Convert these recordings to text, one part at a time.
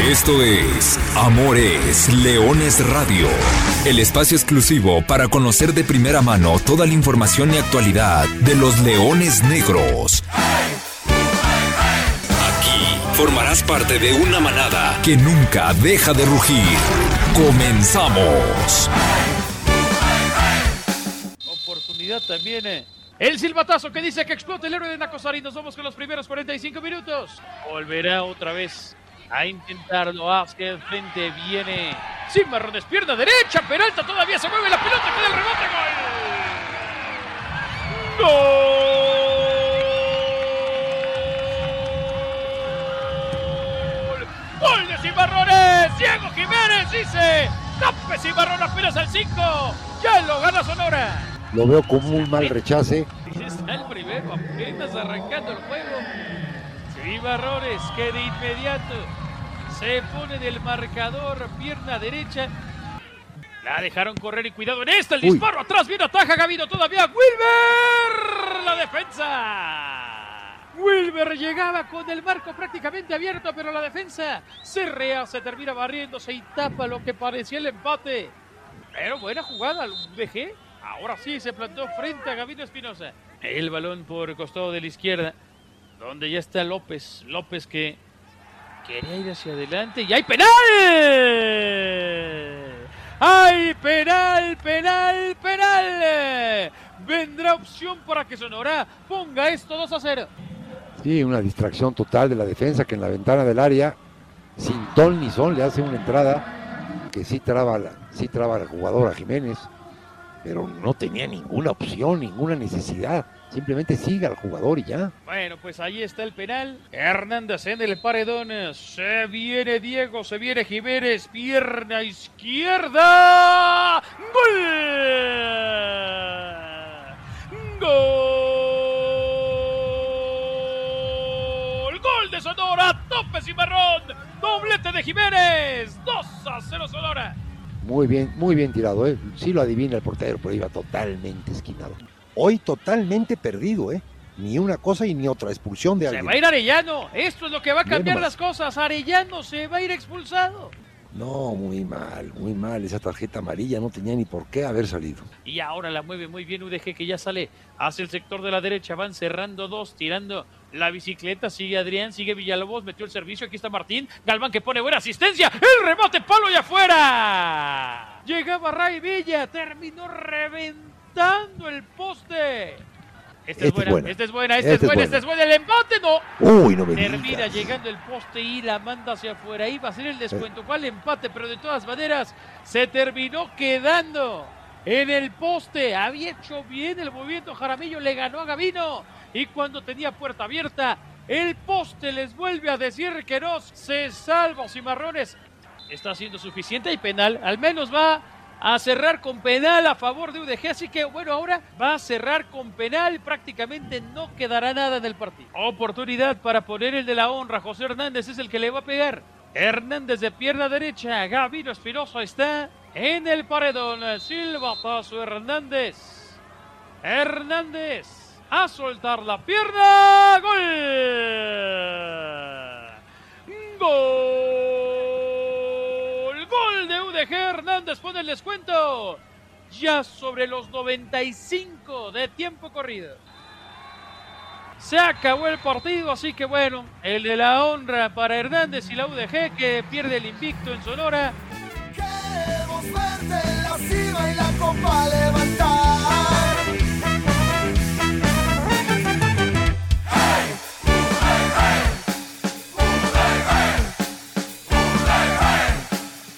Esto es Amores Leones Radio, el espacio exclusivo para conocer de primera mano toda la información y actualidad de los leones negros. Aquí formarás parte de una manada que nunca deja de rugir. Comenzamos. Oportunidad también. eh. El silbatazo que dice que explota el héroe de Nacosari. Nos vamos con los primeros 45 minutos. Volverá otra vez a intentarlo. Hacia el frente viene Cimarrones, pierna derecha. Peralta todavía se mueve la pelota. Queda el rebote. ¡Gol! ¡Gol de Cimarrones! Diego Jiménez dice. Tape Cimarrón apenas al 5. Ya lo gana Sonora. Lo veo como un mal rechace. Está el primero, apenas arrancando el juego. Cimarrones que de inmediato se pone del marcador, pierna derecha. La dejaron correr y cuidado en esta, el Uy. disparo atrás, viene ataja Gavino todavía. Wilber, la defensa. Wilber llegaba con el marco prácticamente abierto, pero la defensa se rea, se termina barriéndose y tapa lo que parecía el empate. Pero buena jugada, VG. Ahora sí se plantó frente a Gavino Espinosa. El balón por costado de la izquierda, donde ya está López. López que quería ir hacia adelante y hay penal. ¡Hay penal, penal, penal! Vendrá opción para que Sonora ponga esto 2 a 0. Sí, una distracción total de la defensa que en la ventana del área, sin ton ni son, le hace una entrada que sí traba, la- sí traba al jugador a Jiménez, pero no tenía ninguna opción, ninguna necesidad. Simplemente sigue al jugador y ya. Bueno, pues ahí está el penal. Hernández en el paredón. Se viene Diego, se viene Jiménez. Pierna izquierda. ¡Gol! ¡Gol! ¡Gol de Sonora! ¡Tope Cimarrón! ¡Doblete de Jiménez! 2 a 0 Sonora. Muy bien, muy bien tirado, ¿eh? Sí lo adivina el portero, pero iba totalmente esquinado. Hoy totalmente perdido, ¿eh? Ni una cosa y ni otra. Expulsión de Se alguien. va a ir Arellano. Esto es lo que va a cambiar las cosas. Arellano se va a ir expulsado. No, muy mal, muy mal. Esa tarjeta amarilla no tenía ni por qué haber salido. Y ahora la mueve muy bien UDG que ya sale hacia el sector de la derecha. Van cerrando dos, tirando la bicicleta. Sigue Adrián, sigue Villalobos, metió el servicio. Aquí está Martín. Galván que pone buena asistencia. El rebote, palo y afuera. Llegaba Ray Villa, terminó reventando el poste. Esta es Esta es buena, buena. esta es buena, esta es buena, esta es buena. El empate no. Uy, no me Termina digas. llegando el poste y la manda hacia afuera. Iba a ser el descuento. ¿Cuál empate? Pero de todas maneras se terminó quedando en el poste. Había hecho bien el movimiento. Jaramillo le ganó a Gavino. Y cuando tenía puerta abierta, el poste les vuelve a decir que no se salva. Cimarrones está siendo suficiente y penal. Al menos va a cerrar con penal a favor de UDG. Así que bueno, ahora va a cerrar con penal. Prácticamente no quedará nada en el partido. Oportunidad para poner el de la honra. José Hernández es el que le va a pegar. Hernández de pierna derecha. Gavino Espinosa está en el paredón. Silva Paso Hernández. Hernández a soltar la pierna. Gol. Gol. Hernández pone el descuento. Ya sobre los 95 de tiempo corrido. Se acabó el partido, así que bueno, el de la honra para Hernández y la UDG que pierde el invicto en Sonora. Queremos verte la cima y la copa levantar.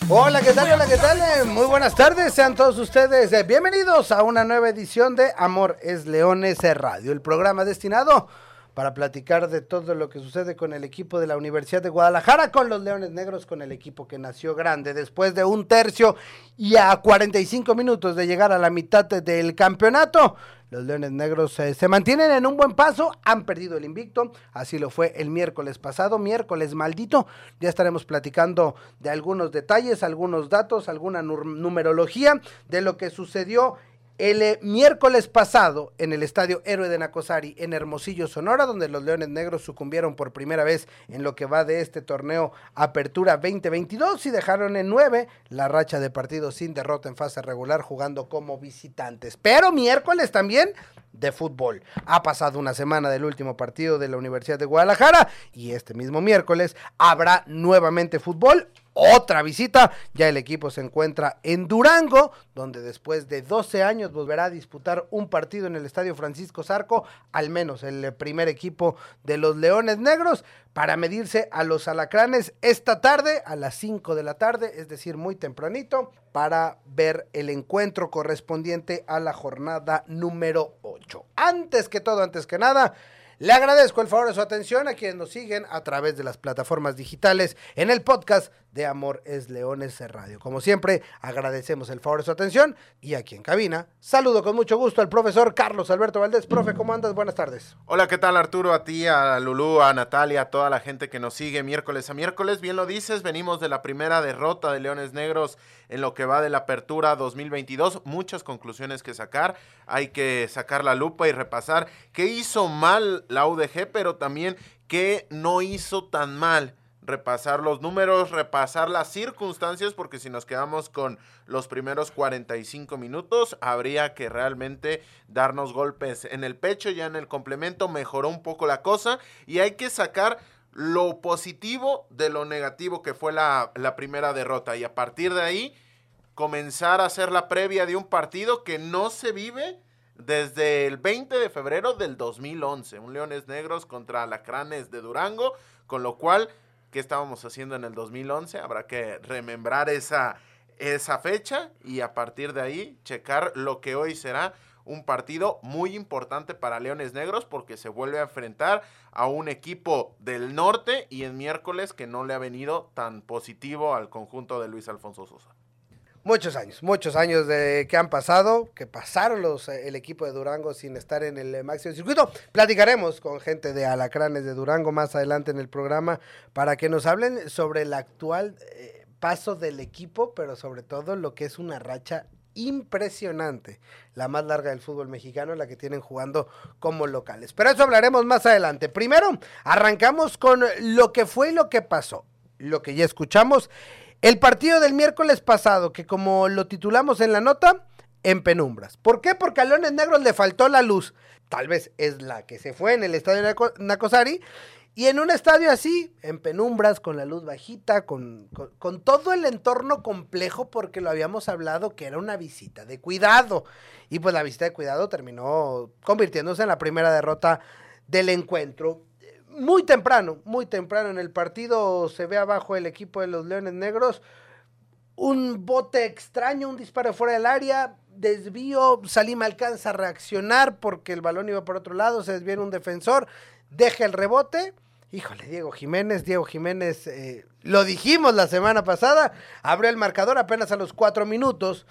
Hola, ¿qué tal? Hola, ¿qué tal? Eh, Muy buenas tardes, sean todos ustedes eh, bienvenidos a una nueva edición de Amor es Leones Radio, el programa destinado para platicar de todo lo que sucede con el equipo de la Universidad de Guadalajara, con los Leones Negros, con el equipo que nació grande después de un tercio y a 45 minutos de llegar a la mitad del campeonato. Los Leones Negros eh, se mantienen en un buen paso, han perdido el invicto, así lo fue el miércoles pasado, miércoles maldito. Ya estaremos platicando de algunos detalles, algunos datos, alguna numerología de lo que sucedió El eh, miércoles pasado, en el estadio Héroe de Nacosari, en Hermosillo, Sonora, donde los Leones Negros sucumbieron por primera vez en lo que va de este torneo Apertura 2022 y dejaron en nueve la racha de partidos sin derrota en fase regular jugando como visitantes. Pero miércoles también de fútbol. Ha pasado una semana del último partido de la Universidad de Guadalajara y este mismo miércoles habrá nuevamente fútbol otra visita. Ya el equipo se encuentra en Durango, donde después de 12 años volverá a disputar un partido en el Estadio Francisco Zarco, al menos el primer equipo de los Leones Negros, para medirse a los alacranes esta tarde a las 5 de la tarde, es decir, muy tempranito, para ver el encuentro correspondiente a la jornada número 8. Antes que todo, antes que nada, le agradezco el favor de su atención a quienes nos siguen a través de las plataformas digitales en el podcast de Amor es Leones Radio. Como siempre, agradecemos el favor de su atención y aquí en cabina saludo con mucho gusto al profesor Carlos Alberto Valdés. Profe, ¿cómo andas? Buenas tardes. Hola, ¿qué tal Arturo? A ti, a Lulú, a Natalia, a toda la gente que nos sigue miércoles a miércoles. Bien lo dices, venimos de la primera derrota de Leones Negros en lo que va de la apertura 2022. Muchas conclusiones que sacar. Hay que sacar la lupa y repasar qué hizo mal la UDG, pero también qué no hizo tan mal repasar los números, repasar las circunstancias, porque si nos quedamos con los primeros 45 minutos, habría que realmente darnos golpes en el pecho, ya en el complemento mejoró un poco la cosa y hay que sacar lo positivo de lo negativo que fue la, la primera derrota. Y a partir de ahí comenzar a hacer la previa de un partido que no se vive desde el 20 de febrero del 2011, un Leones Negros contra Alacranes de Durango, con lo cual, ¿qué estábamos haciendo en el 2011? Habrá que remembrar esa, esa fecha y a partir de ahí checar lo que hoy será un partido muy importante para Leones Negros porque se vuelve a enfrentar a un equipo del norte y en miércoles que no le ha venido tan positivo al conjunto de Luis Alfonso Sosa. Muchos años, muchos años de que han pasado, que pasaron los, eh, el equipo de Durango sin estar en el eh, máximo circuito. Platicaremos con gente de Alacranes de Durango más adelante en el programa para que nos hablen sobre el actual eh, paso del equipo, pero sobre todo lo que es una racha impresionante, la más larga del fútbol mexicano, la que tienen jugando como locales. Pero eso hablaremos más adelante. Primero, arrancamos con lo que fue y lo que pasó, lo que ya escuchamos. El partido del miércoles pasado, que como lo titulamos en la nota, en penumbras. ¿Por qué? Porque a Leones Negros le faltó la luz. Tal vez es la que se fue en el estadio Naco- Nacosari. Y en un estadio así, en penumbras, con la luz bajita, con, con- con todo el entorno complejo, porque lo habíamos hablado que era una visita de cuidado. Y pues la visita de cuidado terminó convirtiéndose en la primera derrota del encuentro muy temprano, muy temprano en el partido se ve abajo el equipo de los Leones Negros. Un bote extraño, un disparo fuera del área, desvío, Salim alcanza a reaccionar porque el balón iba por otro lado, se desvía un defensor, deja el rebote. Híjole, Diego Jiménez, Diego Jiménez, eh, lo dijimos la semana pasada, abrió el marcador apenas a los cuatro minutos.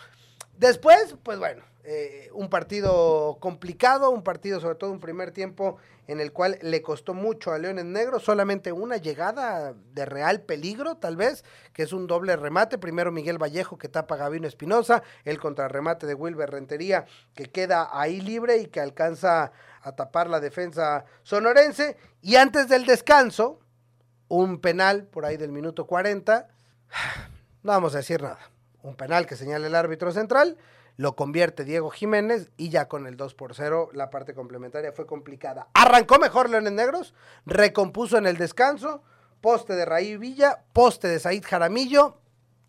Después, pues bueno, eh, un partido complicado, un partido sobre todo un primer tiempo en el cual le costó mucho a Leones Negros, solamente una llegada de real peligro, tal vez, que es un doble remate. Primero Miguel Vallejo que tapa a Gavino Espinosa, el contrarremate de Wilber Rentería que queda ahí libre y que alcanza a tapar la defensa sonorense. Y antes del descanso, un penal por ahí del minuto 40, no vamos a decir nada. Un penal que señala el árbitro central, lo convierte Diego Jiménez y ya con el 2 por 0 la parte complementaria fue complicada. Arrancó mejor Leones Negros, recompuso en el descanso, poste de Raí Villa, poste de Said Jaramillo.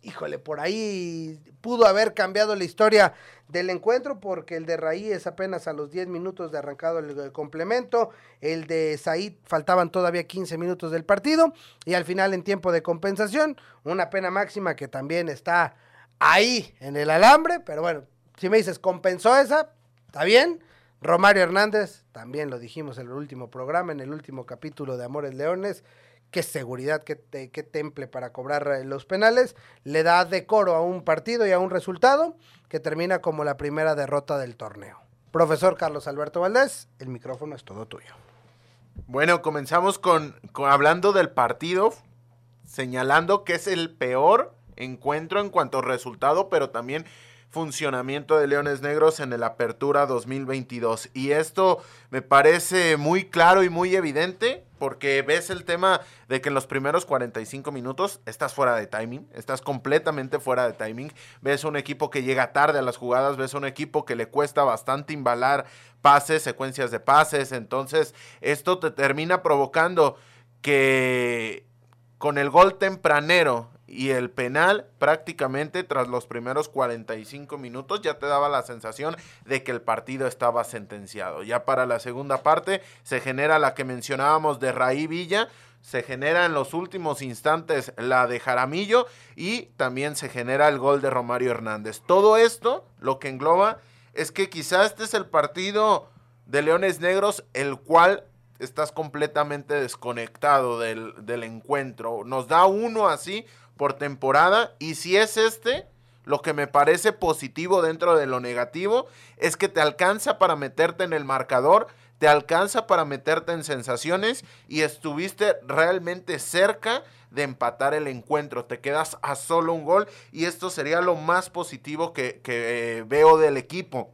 Híjole, por ahí pudo haber cambiado la historia del encuentro porque el de Raí es apenas a los 10 minutos de arrancado el, el complemento, el de Said faltaban todavía 15 minutos del partido y al final en tiempo de compensación, una pena máxima que también está ahí en el alambre, pero bueno, si me dices, compensó esa, está bien. Romario Hernández, también lo dijimos en el último programa, en el último capítulo de Amores Leones, qué seguridad, qué, te- qué temple para cobrar eh, los penales, le da decoro a un partido y a un resultado que termina como la primera derrota del torneo. Profesor Carlos Alberto Valdés, el micrófono es todo tuyo. Bueno, comenzamos con- hablando del partido, señalando que es el peor encuentro en cuanto a resultado, pero también funcionamiento de Leones Negros en el Apertura 2022. Y esto me parece muy claro y muy evidente porque ves el tema de que en los primeros 45 minutos estás fuera de timing, estás completamente fuera de timing, ves un equipo que llega tarde a las jugadas, ves un equipo que le cuesta bastante imbalar pases, secuencias de pases, entonces esto te termina provocando que con el gol tempranero y el penal prácticamente tras los primeros 45 minutos ya te daba la sensación de que el partido estaba sentenciado. Ya para la segunda parte se genera la que mencionábamos de Raí Villa, se genera en los últimos instantes la de Jaramillo y también se genera el gol de Romario Hernández. Todo esto lo que engloba es que quizás este es el partido de Leones Negros el cual estás completamente desconectado del, del encuentro. Nos da uno así por temporada y si es este, lo que me parece positivo dentro de lo negativo es que te alcanza para meterte en el marcador, te alcanza para meterte en sensaciones y estuviste realmente cerca de empatar el encuentro. Te quedas a solo un gol y esto sería lo más positivo que, que eh, veo del equipo.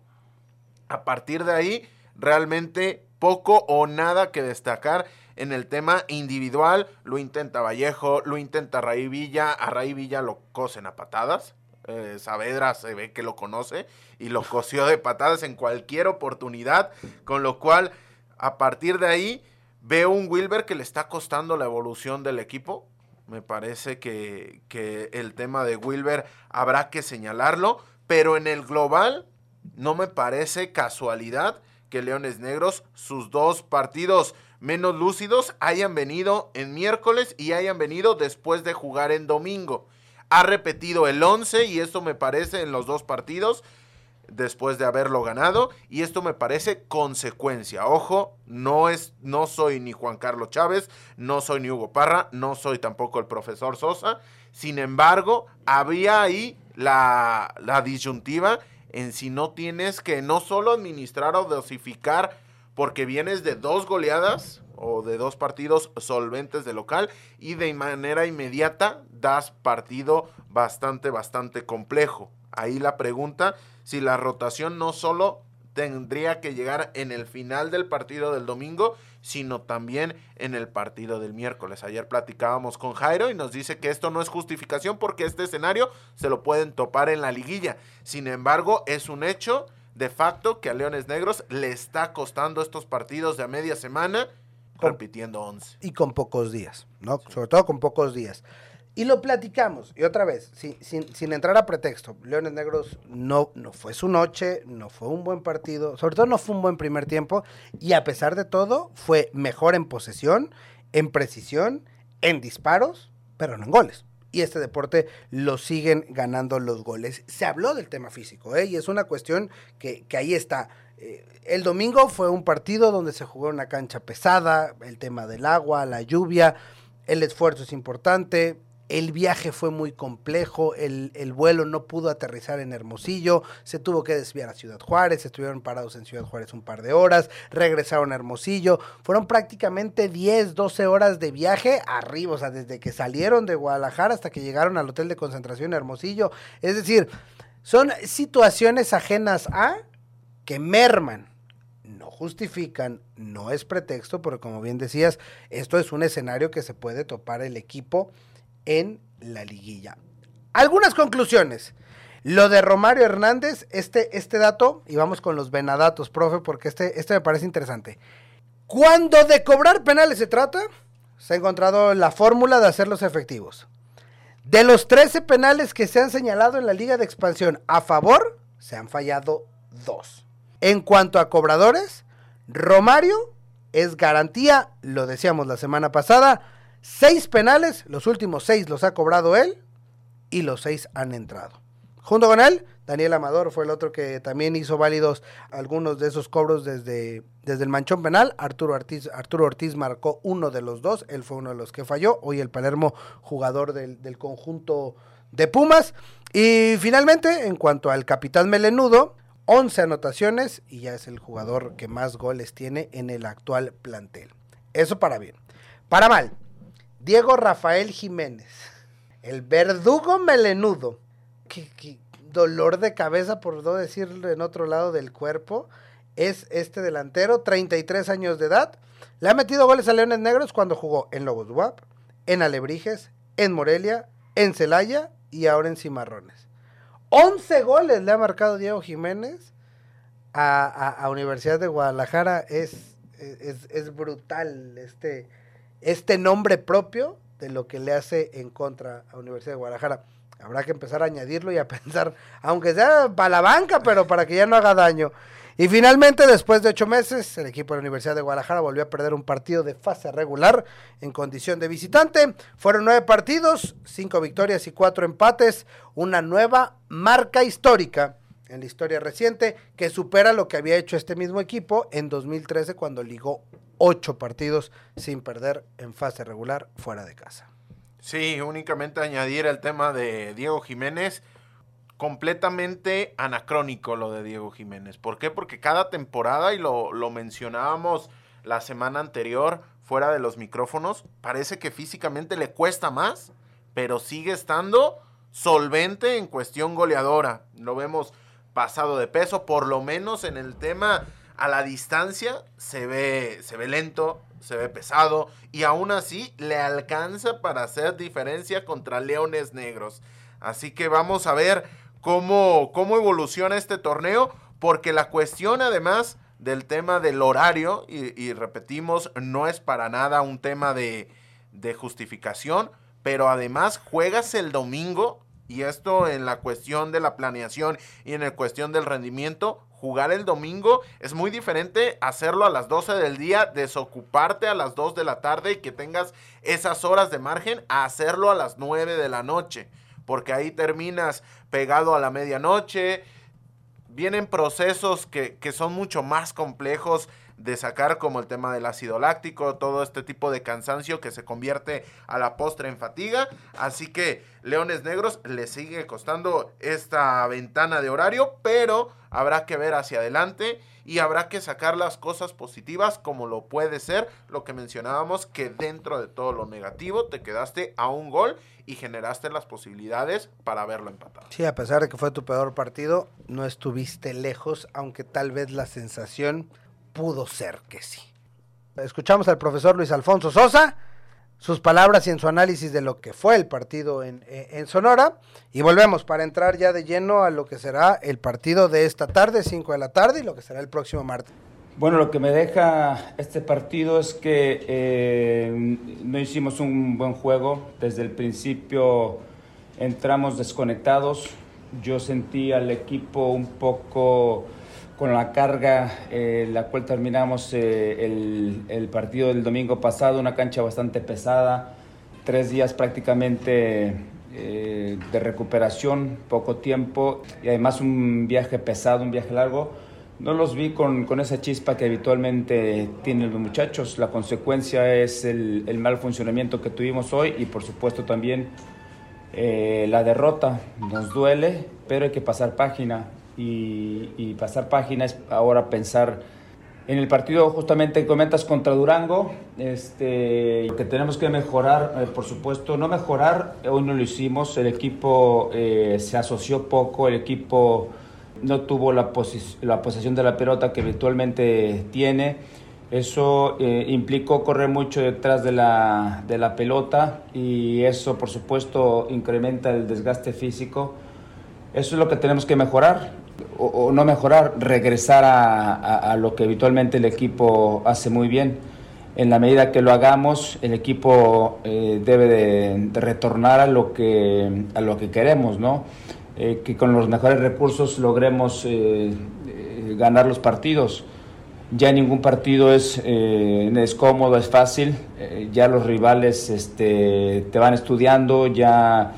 A partir de ahí, realmente poco o nada que destacar en el tema individual. Lo intenta Vallejo, lo intenta Raí Villa. A Raí Villa lo cosen a patadas. Eh, Saavedra se ve que lo conoce y lo cosió de patadas en cualquier oportunidad. Con lo cual, a partir de ahí, veo un Wilber que le está costando la evolución del equipo. Me parece que, que el tema de Wilber habrá que señalarlo. Pero en el global, no me parece casualidad que Leones Negros, sus dos partidos menos lúcidos hayan venido en miércoles y hayan venido después de jugar en domingo. Ha repetido el 11 y esto me parece en los dos partidos después de haberlo ganado y esto me parece consecuencia. Ojo, no es no soy ni Juan Carlos Chávez, no soy ni Hugo Parra, no soy tampoco el profesor Sosa. Sin embargo, había ahí la, la disyuntiva en si no tienes que no solo administrar o dosificar porque vienes de dos goleadas o de dos partidos solventes de local y de manera inmediata das partido bastante, bastante complejo. Ahí la pregunta, si la rotación no solo tendría que llegar en el final del partido del domingo, sino también en el partido del miércoles. Ayer platicábamos con Jairo y nos dice que esto no es justificación porque este escenario se lo pueden topar en la liguilla. Sin embargo, es un hecho de facto que a Leones Negros le está costando estos partidos de a media semana, repitiendo 11. Y con pocos días, ¿no? Sobre todo con pocos días. Y lo platicamos, y otra vez, sin, sin, sin, entrar a pretexto, Leones Negros no, no fue su noche, no fue un buen partido, sobre todo no fue un buen primer tiempo, y a pesar de todo, fue mejor en posesión, en precisión, en disparos, pero no en goles y este deporte lo siguen ganando los goles. Se habló del tema físico, ¿eh? y es una cuestión que, que ahí está. Eh, el domingo fue un partido donde se jugó una cancha pesada, el tema del agua, la lluvia, el esfuerzo es importante, el viaje fue muy complejo, el, el, vuelo no pudo aterrizar en Hermosillo, se tuvo que desviar a Ciudad Juárez, estuvieron parados en Ciudad Juárez un par de horas, regresaron a Hermosillo, fueron prácticamente 10, 12 horas de viaje arriba, o sea, desde que salieron de Guadalajara hasta que llegaron al hotel de concentración Hermosillo, es decir, son situaciones ajenas a que merman, no justifican, no es pretexto, pero como bien decías, esto es un escenario que se puede topar el equipo en la liguilla. Algunas conclusiones. Lo de Romario Hernández, este, este dato, y vamos con los venadatos, profe, porque este, este me parece interesante. Cuando de cobrar penales se trata, se ha encontrado la fórmula de hacerlos efectivos. De los 13 penales que se han señalado en la Liga de Expansión a favor, se han fallado dos. En cuanto a cobradores, Romario es garantía, lo decíamos la semana pasada, Seis penales, los últimos seis los ha cobrado él y los seis han entrado. Junto con él, Daniel Amador fue el otro que también hizo válidos algunos de esos cobros desde, desde el manchón penal. Arturo Ortiz, Arturo Ortiz marcó uno de los dos, él fue uno de los que falló. Hoy el Palermo, jugador del, del conjunto de Pumas. Y finalmente, en cuanto al capitán Melenudo, 11 anotaciones y ya es el jugador que más goles tiene en el actual plantel. Eso para bien. Para mal, Diego Rafael Jiménez, el verdugo melenudo. ¿Qué, qué, dolor de cabeza, por no decirlo en otro lado del cuerpo, es este delantero, 33 años de edad. Le ha metido goles a Leones Negros cuando jugó en Lobos WAP, en Alebrijes, en Morelia, en Celaya y ahora en Cimarrones. 11 goles le ha marcado Diego Jiménez a, a- a Universidad de Guadalajara. Es, es, es brutal este, este nombre propio de lo que le hace en contra a Universidad de Guadalajara. Habrá que empezar a añadirlo y a pensar, aunque sea para la banca, pero para que ya no haga daño. Y finalmente, después de ocho meses, el equipo de la Universidad de Guadalajara volvió a perder un partido de fase regular en condición de visitante. Fueron nueve partidos, cinco victorias y cuatro empates, una nueva marca histórica en la historia reciente que supera lo que había hecho este mismo equipo en 2013 cuando ligó ocho partidos sin perder en fase regular fuera de casa. Sí, únicamente añadir el tema de Diego Jiménez. Completamente anacrónico lo de Diego Jiménez. ¿Por qué? Porque cada temporada, y lo, lo mencionábamos la semana anterior, fuera de los micrófonos, parece que físicamente le cuesta más, pero sigue estando solvente en cuestión goleadora. Lo vemos pasado de peso, por lo menos en el tema a la distancia se ve, se ve lento, se ve pesado y aún así le alcanza para hacer diferencia contra Leones Negros. Así que vamos a ver cómo, cómo evoluciona este torneo, porque la cuestión además del tema del horario, y, y repetimos, no es para nada un tema de, de justificación, pero además juegas el domingo, y esto en la cuestión de la planeación y en la cuestión del rendimiento, jugar el domingo es muy diferente hacerlo a las 12 del día, desocuparte a las 2 de la tarde y que tengas esas horas de margen a hacerlo a las 9 de la noche, porque ahí terminas pegado a la medianoche, vienen procesos que, que son mucho más complejos de sacar como el tema del ácido láctico, todo este tipo de cansancio que se convierte a la postre en fatiga. Así que Leones Negros le sigue costando esta ventana de horario, pero habrá que ver hacia adelante y habrá que sacar las cosas positivas como lo puede ser lo que mencionábamos que dentro de todo lo negativo te quedaste a un gol y generaste las posibilidades para haberlo empatado. Sí, a pesar de que fue tu peor partido, no estuviste lejos, aunque tal vez la sensación pudo ser que sí. Escuchamos al profesor Luis Alfonso Sosa, sus palabras y en su análisis de lo que fue el partido en, Sonora. Y volvemos para entrar ya de lleno a lo que será el partido de esta tarde, 5 de la tarde, y lo que será el próximo martes. Bueno, lo que me deja este partido es que eh, no hicimos un buen juego. Desde el principio entramos desconectados. Yo sentí al equipo un poco con la carga, eh, la cual terminamos eh, el, partido del domingo pasado, una cancha bastante pesada, tres días prácticamente eh, de recuperación, poco tiempo y además un viaje pesado, un viaje largo. No los vi con, con esa chispa que habitualmente tienen los muchachos. La consecuencia es el, el mal funcionamiento que tuvimos hoy y por supuesto también eh, la derrota. Nos duele, pero hay que pasar página. Y, y pasar página es ahora pensar en el partido. Justamente comentas contra Durango, este, que tenemos que mejorar, eh, por supuesto, no mejorar, hoy no lo hicimos, el equipo eh, se asoció poco, el equipo no tuvo la, posi- la posesión de la pelota que habitualmente tiene, eso eh, implicó correr mucho detrás de la, de la pelota y eso, por supuesto, incrementa el desgaste físico. Eso es lo que tenemos que mejorar, o, no mejorar, regresar a, lo que habitualmente el equipo hace muy bien. En la medida que lo hagamos, el equipo eh, debe de, de retornar a lo que, a lo que queremos, ¿no? Eh, que con los mejores recursos logremos eh, ganar los partidos. Ya ningún partido es, es cómodo, es fácil. Ya los rivales este, te van estudiando, ya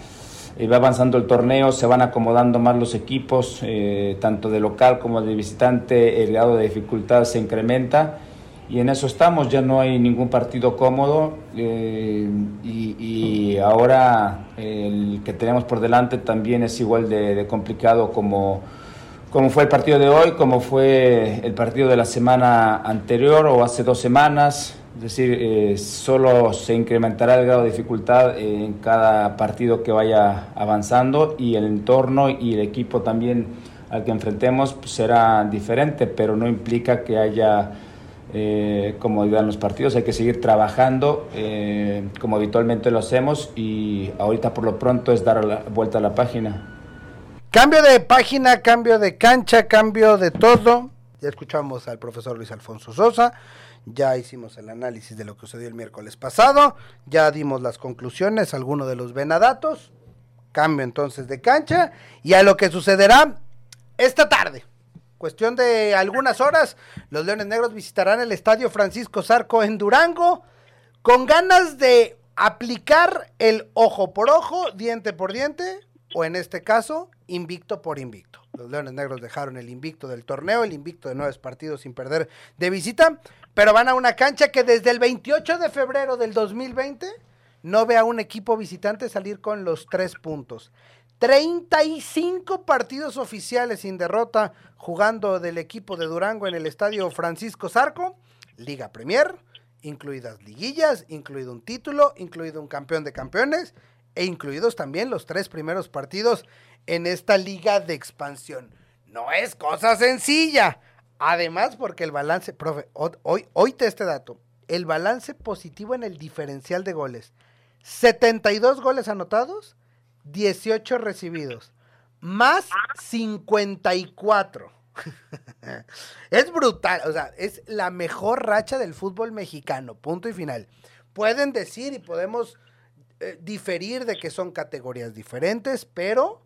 eh, va avanzando el torneo, se van acomodando más los equipos, eh, tanto de local como de visitante, el grado de dificultad se incrementa y en eso estamos, ya no hay ningún partido cómodo eh, y, y ahora el que tenemos por delante también es igual de, de complicado como, como fue el partido de hoy, como fue el partido de la semana anterior o hace dos semanas. Es decir, eh, solo se incrementará el grado de dificultad en cada partido que vaya avanzando y el entorno y el equipo también al que enfrentemos pues, será diferente, pero no implica que haya eh, comodidad en los partidos. Hay que seguir trabajando eh, como habitualmente lo hacemos y ahorita por lo pronto es dar la vuelta a la página. Cambio de página, cambio de cancha, cambio de todo. Ya escuchamos al profesor Luis Alfonso Sosa, ya hicimos el análisis de lo que sucedió el miércoles pasado, ya dimos las conclusiones, algunos de los venadatos. Cambio entonces de cancha y a lo que sucederá esta tarde. Cuestión de algunas horas, los Leones Negros visitarán el Estadio Francisco Zarco en Durango con ganas de aplicar el ojo por ojo, diente por diente, o en este caso, invicto por invicto. Los Leones Negros dejaron el invicto del torneo, el invicto de nueve partidos sin perder de visita, pero van a una cancha que desde el 28 de febrero del 2020 no ve a un equipo visitante salir con los tres puntos. 35 partidos oficiales sin derrota jugando del equipo de Durango en el estadio Francisco Zarco, Liga Premier, incluidas liguillas, incluido un título, incluido un campeón de campeones e incluidos también los tres primeros partidos en esta liga de expansión. No es cosa sencilla. Además, porque el balance, profe, hoy, hoy te este dato, el balance positivo en el diferencial de goles. 72 goles anotados 18 recibidos, más 54. es brutal, o sea, es la mejor racha del fútbol mexicano, punto y final. Pueden decir y podemos eh, diferir de que son categorías diferentes, pero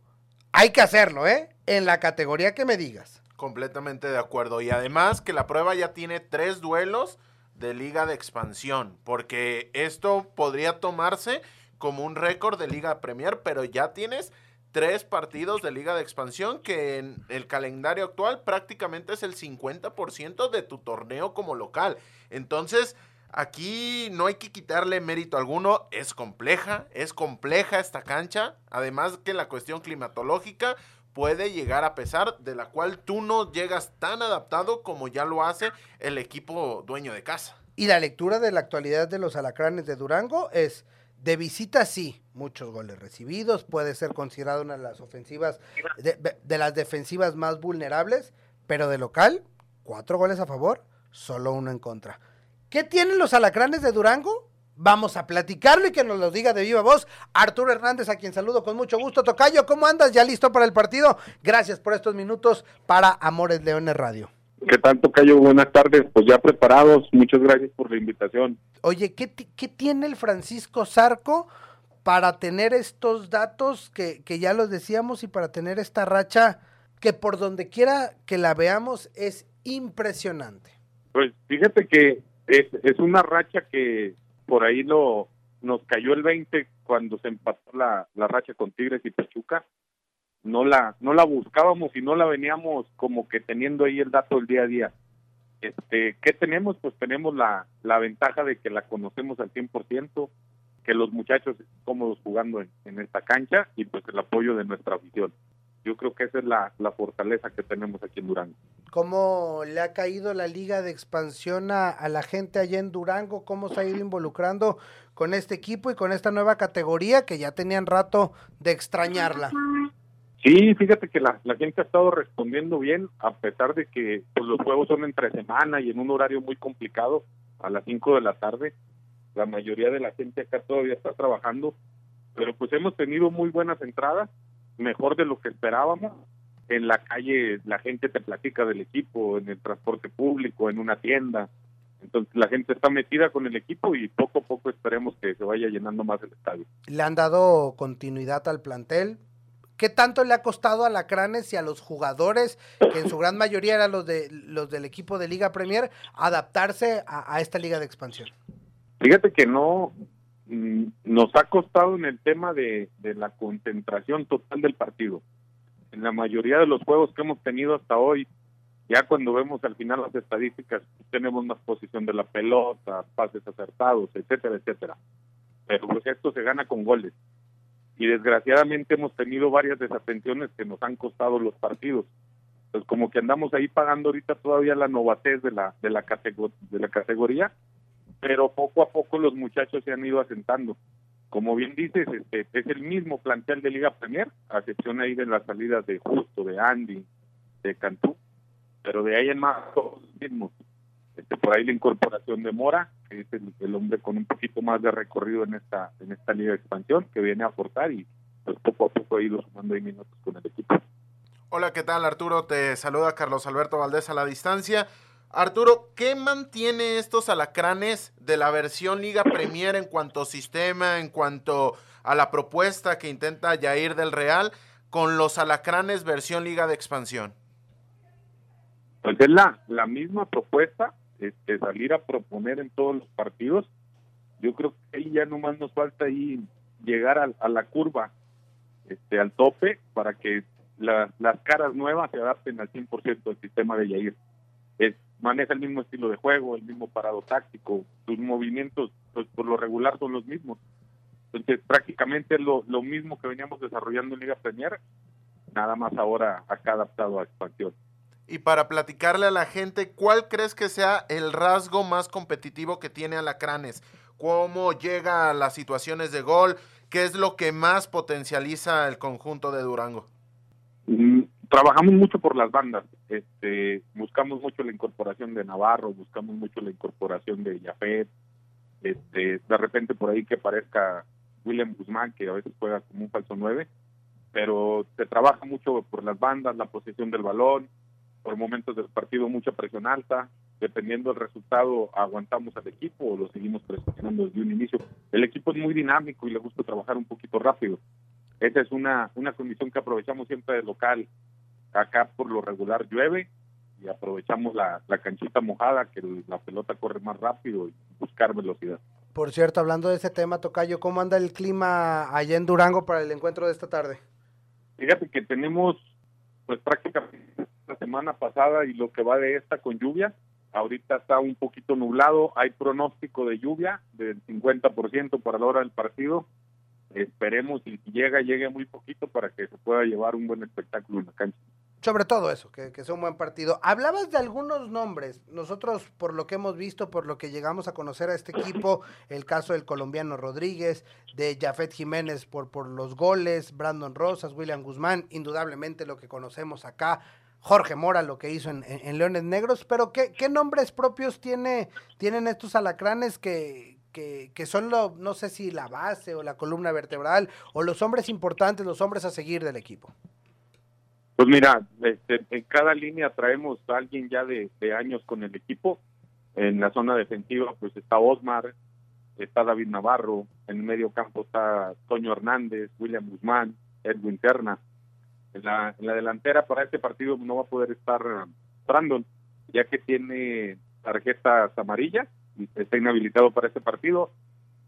hay que hacerlo, ¿eh? En la categoría que me digas. Completamente de acuerdo. Y además que la prueba ya tiene tres duelos de liga de expansión, porque esto podría tomarse como un récord de Liga Premier, pero ya tienes tres partidos de Liga de Expansión que en el calendario actual prácticamente es el 50% de tu torneo como local. Entonces, aquí no hay que quitarle mérito alguno, es compleja, es compleja esta cancha, además que la cuestión climatológica puede llegar a pesar, de la cual tú no llegas tan adaptado como ya lo hace el equipo dueño de casa. Y la lectura de la actualidad de los alacranes de Durango es de visita sí, muchos goles recibidos, puede ser considerado una de las ofensivas, de, las defensivas más vulnerables, pero de local, cuatro goles a favor, solo uno en contra. ¿Qué tienen los alacranes de Durango? Vamos a platicarlo y que nos lo diga de viva voz. Arturo Hernández, a quien saludo con mucho gusto. Tocayo, ¿cómo andas? ¿Ya listo para el partido? Gracias por estos minutos para Amores Leones Radio. ¿Qué tanto, Cayo? Buenas tardes. Pues ya preparados. Muchas gracias por la invitación. Oye, ¿qué, qué tiene el Francisco Zarco para tener estos datos que, que ya los decíamos y para tener esta racha que por donde quiera que la veamos es impresionante? Pues fíjate que es, es una racha que por ahí lo nos cayó el 20 cuando se empató la, la racha con Tigres y Pachuca no la no la buscábamos y no la veníamos como que teniendo ahí el dato del día a día. Este, ¿qué tenemos? Pues tenemos la, la ventaja de que la conocemos al 100%, que los muchachos están cómodos jugando en, en esta cancha y pues el apoyo de nuestra afición. Yo creo que esa es la, la fortaleza que tenemos aquí en Durango. ¿Cómo le ha caído la liga de expansión a, a, la gente allá en Durango? ¿Cómo se ha ido involucrando con este equipo y con esta nueva categoría que ya tenían rato de extrañarla? Sí, fíjate que la, la, gente ha estado respondiendo bien, a pesar de que pues, los juegos son entre semana y en un horario muy complicado, a las 5 de la tarde. La mayoría de la gente acá todavía está trabajando, pero pues hemos tenido muy buenas entradas, mejor de lo que esperábamos. En la calle la gente te platica del equipo, en el transporte público, en una tienda. Entonces la gente está metida con el equipo y poco a poco esperemos que se vaya llenando más el estadio. ¿Le han dado continuidad al plantel? ¿Qué tanto le ha costado a Lacranes y a los jugadores, que en su gran mayoría eran los, de, los del equipo de Liga Premier, adaptarse a, a esta liga de expansión? Fíjate que no, nos ha costado en el tema de, de, la concentración total del partido. En la mayoría de los juegos que hemos tenido hasta hoy, ya cuando vemos al final las estadísticas, tenemos más posición de la pelota, pases acertados, etcétera, etcétera. Pero pues esto se gana con goles y desgraciadamente hemos tenido varias desatenciones que nos han costado los partidos. Pues como que andamos ahí pagando ahorita todavía la novatez de la, de la categoría pero poco a poco los muchachos se han ido asentando. Como bien dices, este, es el mismo plantel de Liga Premier, a excepción ahí de las salidas de Justo, de Andy, de Cantú, pero de ahí en más todos los mismos. Este, por ahí la incorporación de Mora, que es el, el hombre con un poquito más de recorrido en esta en esta liga de expansión, que viene a aportar y pues poco a poco ha ido sumando ahí minutos con el equipo. Hola, ¿qué tal Arturo? Te saluda Carlos Alberto Valdés a la distancia. Arturo, ¿qué mantiene estos alacranes de la versión Liga Premier en cuanto a sistema, en cuanto a la propuesta que intenta Yair del Real con los alacranes versión Liga de Expansión? Pues es la, la misma propuesta, este, salir a proponer en todos los partidos. Yo creo que ahí ya nomás nos falta ahí llegar a, a la curva, este, al tope, para que la- las caras nuevas se adapten al 100% al sistema de Yair. Es, maneja el mismo estilo de juego, el mismo parado táctico, sus movimientos pues, por lo regular son los mismos. Entonces prácticamente es lo, lo mismo que veníamos desarrollando en Liga Premier, nada más ahora acá adaptado a expansión. Y para platicarle a la gente, ¿cuál crees que sea el rasgo más competitivo que tiene Alacranes? ¿Cómo llega a las situaciones de gol? ¿Qué es lo que más potencializa el conjunto de Durango? Mm, Trabajamos mucho por las bandas, este, buscamos mucho la incorporación de Navarro, buscamos mucho la incorporación de Jafet, este, de repente por ahí que aparezca William Guzmán, que a veces juega como un falso 9, pero se trabaja mucho por las bandas, la posesión del balón, por momentos del partido mucha presión alta, dependiendo del resultado aguantamos al equipo o lo seguimos presionando desde un inicio. El equipo es muy dinámico y le gusta trabajar un poquito rápido. Esa es una, una condición que aprovechamos siempre de local. Acá por lo regular llueve y aprovechamos la, la canchita mojada, que el- la pelota corre más rápido y buscar velocidad. Por cierto, hablando de ese tema, Tocayo, ¿cómo anda el clima allá en Durango para el encuentro de esta tarde? Fíjate que tenemos pues prácticamente la semana pasada y lo que va de esta con lluvia. Ahorita está un poquito nublado, hay pronóstico de lluvia del 50% para la hora del partido. Esperemos y si llega, llegue muy poquito para que se pueda llevar un buen espectáculo en la cancha. Sobre todo eso, que, que sea un buen partido. Hablabas de algunos nombres. Nosotros, por lo que hemos visto, por lo que llegamos a conocer a este equipo, el caso del colombiano Rodríguez, de Jafet Jiménez por, por los goles, Brandon Rosas, William Guzmán, indudablemente lo que conocemos acá, Jorge Mora, lo que hizo en, en- en Leones Negros, pero ¿qué, qué nombres propios tiene, tienen estos alacranes que, que, que son, lo, no sé si la base o la columna vertebral, o los hombres importantes, los hombres a seguir del equipo? Pues mira, este, en cada línea traemos a alguien ya de, años con el equipo. En la zona defensiva pues está Osmar, está David Navarro, en el medio campo está Toño Hernández, William Guzmán, Edwin Terna. En la, en la delantera para este partido no va a poder estar eh, Brandon, ya que tiene tarjetas amarillas y está inhabilitado para este partido,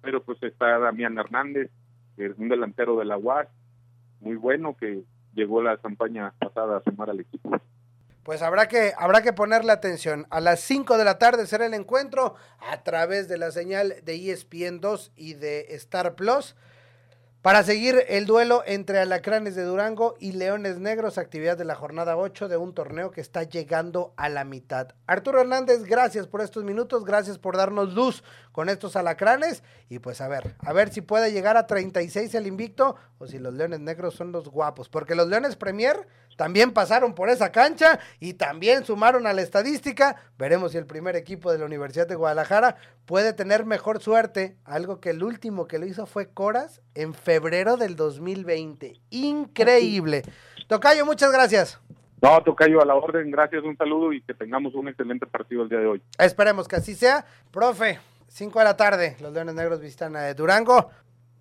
pero pues está Damián Hernández, que es un delantero de la UAS, muy bueno, que llegó la campaña pasada a sumar al equipo. Pues habrá que, habrá que ponerle atención. A las 5 de la tarde será el encuentro a través de la señal de ESPN 2 y de Star Plus. Para seguir el duelo entre Alacranes de Durango y Leones Negros, actividad de la jornada 8 de un torneo que está llegando a la mitad. Arturo Hernández, gracias por estos minutos, gracias por darnos luz con estos Alacranes y pues a ver, a ver si puede llegar a 36 el invicto o si los Leones Negros son los guapos, porque los Leones Premier también pasaron por esa cancha y también sumaron a la estadística. Veremos si el primer equipo de la Universidad de Guadalajara puede tener mejor suerte. Algo que el último que lo hizo fue Coras en febrero del 2020. Increíble. Tocayo, muchas gracias. No, Tocayo, a la orden, gracias, un saludo y que tengamos un excelente partido el día de hoy. Esperemos que así sea. Profe, 5 de la tarde, los Leones Negros visitan a Durango.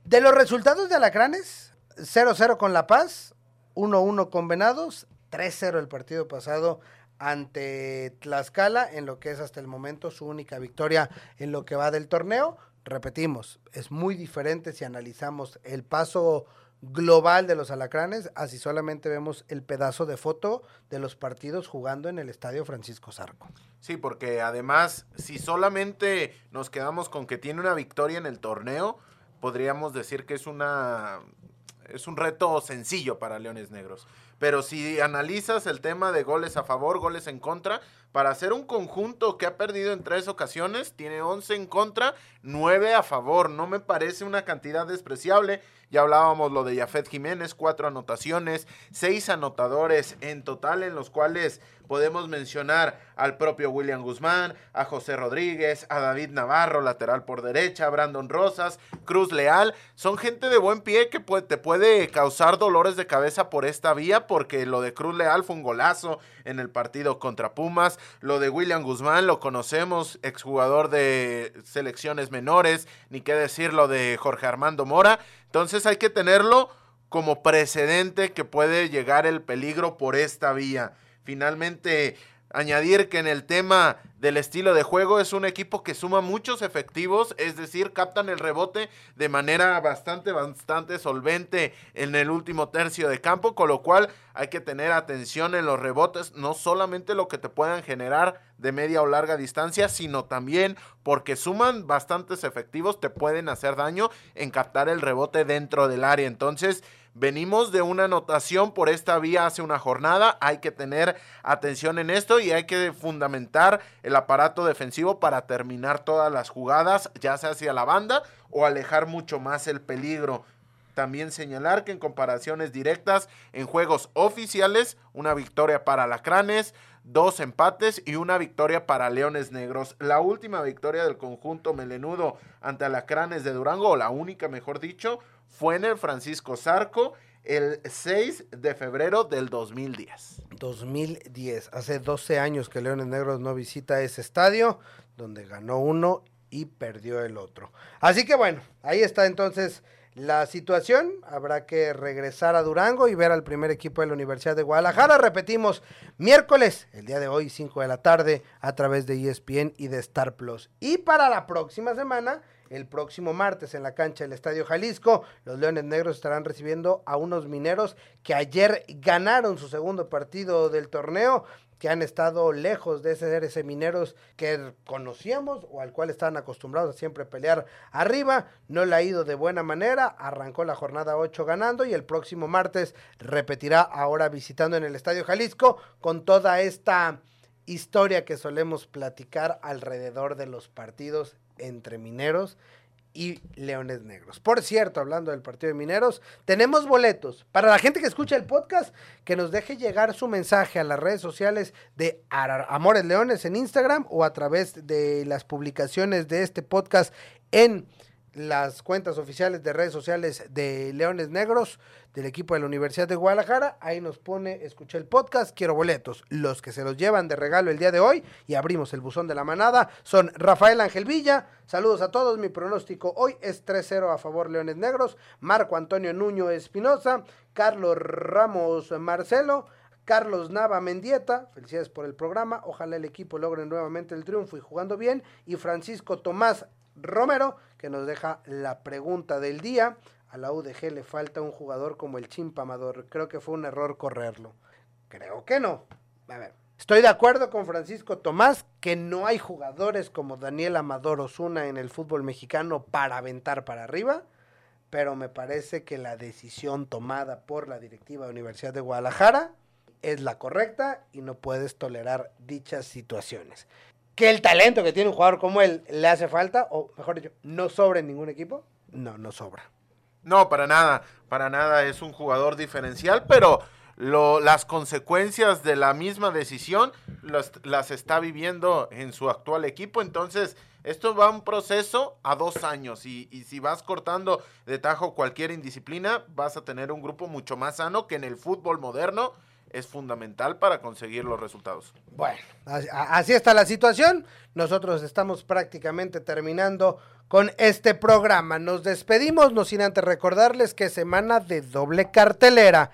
De los resultados de Alacranes, 0-0 con La Paz, 1-1 con Venados, 3-0 el partido pasado ante Tlaxcala, en lo que es hasta el momento su única victoria en lo que va del torneo. Repetimos, es muy diferente si analizamos el paso global de los alacranes, así solamente vemos el pedazo de foto de los partidos jugando en el estadio Francisco Zarco. Sí, porque además, si solamente nos quedamos con que tiene una victoria en el torneo, podríamos decir que es una es un reto sencillo para Leones Negros. Pero si analizas el tema de goles a favor, goles en contra, para hacer un conjunto que ha perdido en tres ocasiones, tiene 11 en contra, 9 a favor. No me parece una cantidad despreciable. Ya hablábamos lo de Yafet Jiménez, cuatro anotaciones, seis anotadores en total, en los cuales podemos mencionar al propio William Guzmán, a José Rodríguez, a David Navarro, lateral por derecha, a Brandon Rosas, Cruz Leal. Son gente de buen pie que te puede causar dolores de cabeza por esta vía, porque lo de Cruz Leal fue un golazo en el partido contra Pumas. Lo de William Guzmán lo conocemos, exjugador de selecciones menores, ni qué decir lo de Jorge Armando Mora. Entonces hay que tenerlo como precedente que puede llegar el peligro por esta vía. Finalmente, añadir que en el tema del estilo de juego es un equipo que suma muchos efectivos, es decir, captan el rebote de manera bastante, bastante solvente en el último tercio de campo, con lo cual hay que tener atención en los rebotes, no solamente lo que te puedan generar de media o larga distancia, sino también porque suman bastantes efectivos, te pueden hacer daño en captar el rebote dentro del área. Entonces, venimos de una anotación por esta vía hace una jornada, hay que tener atención en esto y hay que fundamentar el aparato defensivo para terminar todas las jugadas, ya sea hacia la banda o alejar mucho más el peligro. También señalar que en comparaciones directas en juegos oficiales, una victoria para Lacranes, dos empates y una victoria para Leones Negros. La última victoria del conjunto melenudo ante Alacranes de Durango, o la única mejor dicho, fue en el Francisco Zarco el 6 de febrero del 2010. 2010, hace 12 años que Leones Negros no visita ese estadio, donde ganó uno y perdió el otro. Así que bueno, ahí está entonces la situación. Habrá que regresar a Durango y ver al primer equipo de la Universidad de Guadalajara. Repetimos, miércoles, el día de hoy, 5 de la tarde, a través de ESPN y de Star Plus. Y para la próxima semana, el próximo martes en la cancha del Estadio Jalisco. Los Leones Negros estarán recibiendo a unos mineros que ayer ganaron su segundo partido del torneo que han estado lejos de ser ese mineros que conocíamos o al cual estaban acostumbrados a siempre pelear arriba. No le ha ido de buena manera, arrancó la jornada 8 ganando y el próximo martes repetirá ahora visitando en el Estadio Jalisco con toda esta historia que solemos platicar alrededor de los partidos entre mineros y Leones Negros. Por cierto, hablando del partido de Mineros, tenemos boletos. Para la gente que escucha el podcast, que nos deje llegar su mensaje a las redes sociales de Amores Leones en Instagram o a través de las publicaciones de este podcast en las cuentas oficiales de redes sociales de Leones Negros del equipo de la Universidad de Guadalajara. Ahí nos pone, escuché el podcast, quiero boletos. Los que se los llevan de regalo el día de hoy y abrimos el buzón de la manada son Rafael Ángel Villa. Saludos a todos. Mi pronóstico hoy es 3-0 a favor Leones Negros. Marco Antonio Nuño Espinosa. Carlos Ramos Marcelo. Carlos Nava Mendieta, felicidades por el programa, ojalá el equipo logre nuevamente el triunfo y jugando bien. Y Francisco Tomás Romero, que nos deja la pregunta del día a la UDG le falta un jugador como el Chimpa Amador. Creo que fue un error correrlo. Creo que no. A ver. Estoy de acuerdo con Francisco Tomás que no hay jugadores como Daniel Amador Osuna en el fútbol mexicano para aventar para arriba, pero me parece que la decisión tomada por la directiva de Universidad de Guadalajara es la correcta y no puedes tolerar dichas situaciones. Que el talento que tiene un jugador como él le hace falta, o mejor dicho, no sobra en ningún equipo, no, no sobra. No, para nada, para nada es un jugador diferencial, pero lo, las consecuencias de la misma decisión las, las, está viviendo en su actual equipo. Entonces, esto va un proceso a dos años y, y, si vas cortando de tajo cualquier indisciplina, vas a tener un grupo mucho más sano que en el fútbol moderno es fundamental para conseguir los resultados. Bueno, así está la situación. Nosotros estamos prácticamente terminando con este programa. Nos despedimos, no sin antes recordarles que semana de doble cartelera.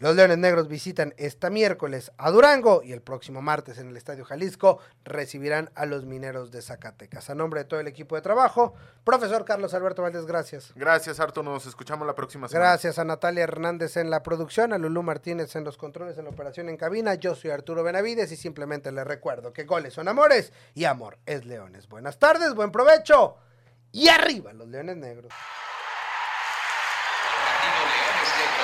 Los Leones Negros visitan esta miércoles a Durango y el próximo martes en el Estadio Jalisco recibirán a los Mineros de Zacatecas. A nombre de todo el equipo de trabajo, profesor Carlos Alberto Valdés, gracias. Gracias, Arturo. Nos escuchamos la próxima semana. Gracias a Natalia Hernández en la producción, a Lulú Martínez en los controles, en la operación en cabina. Yo soy Arturo Benavides y simplemente les recuerdo que goles son amores y amor es Leones. Buenas tardes, buen provecho y arriba los Leones Negros. Leones Negros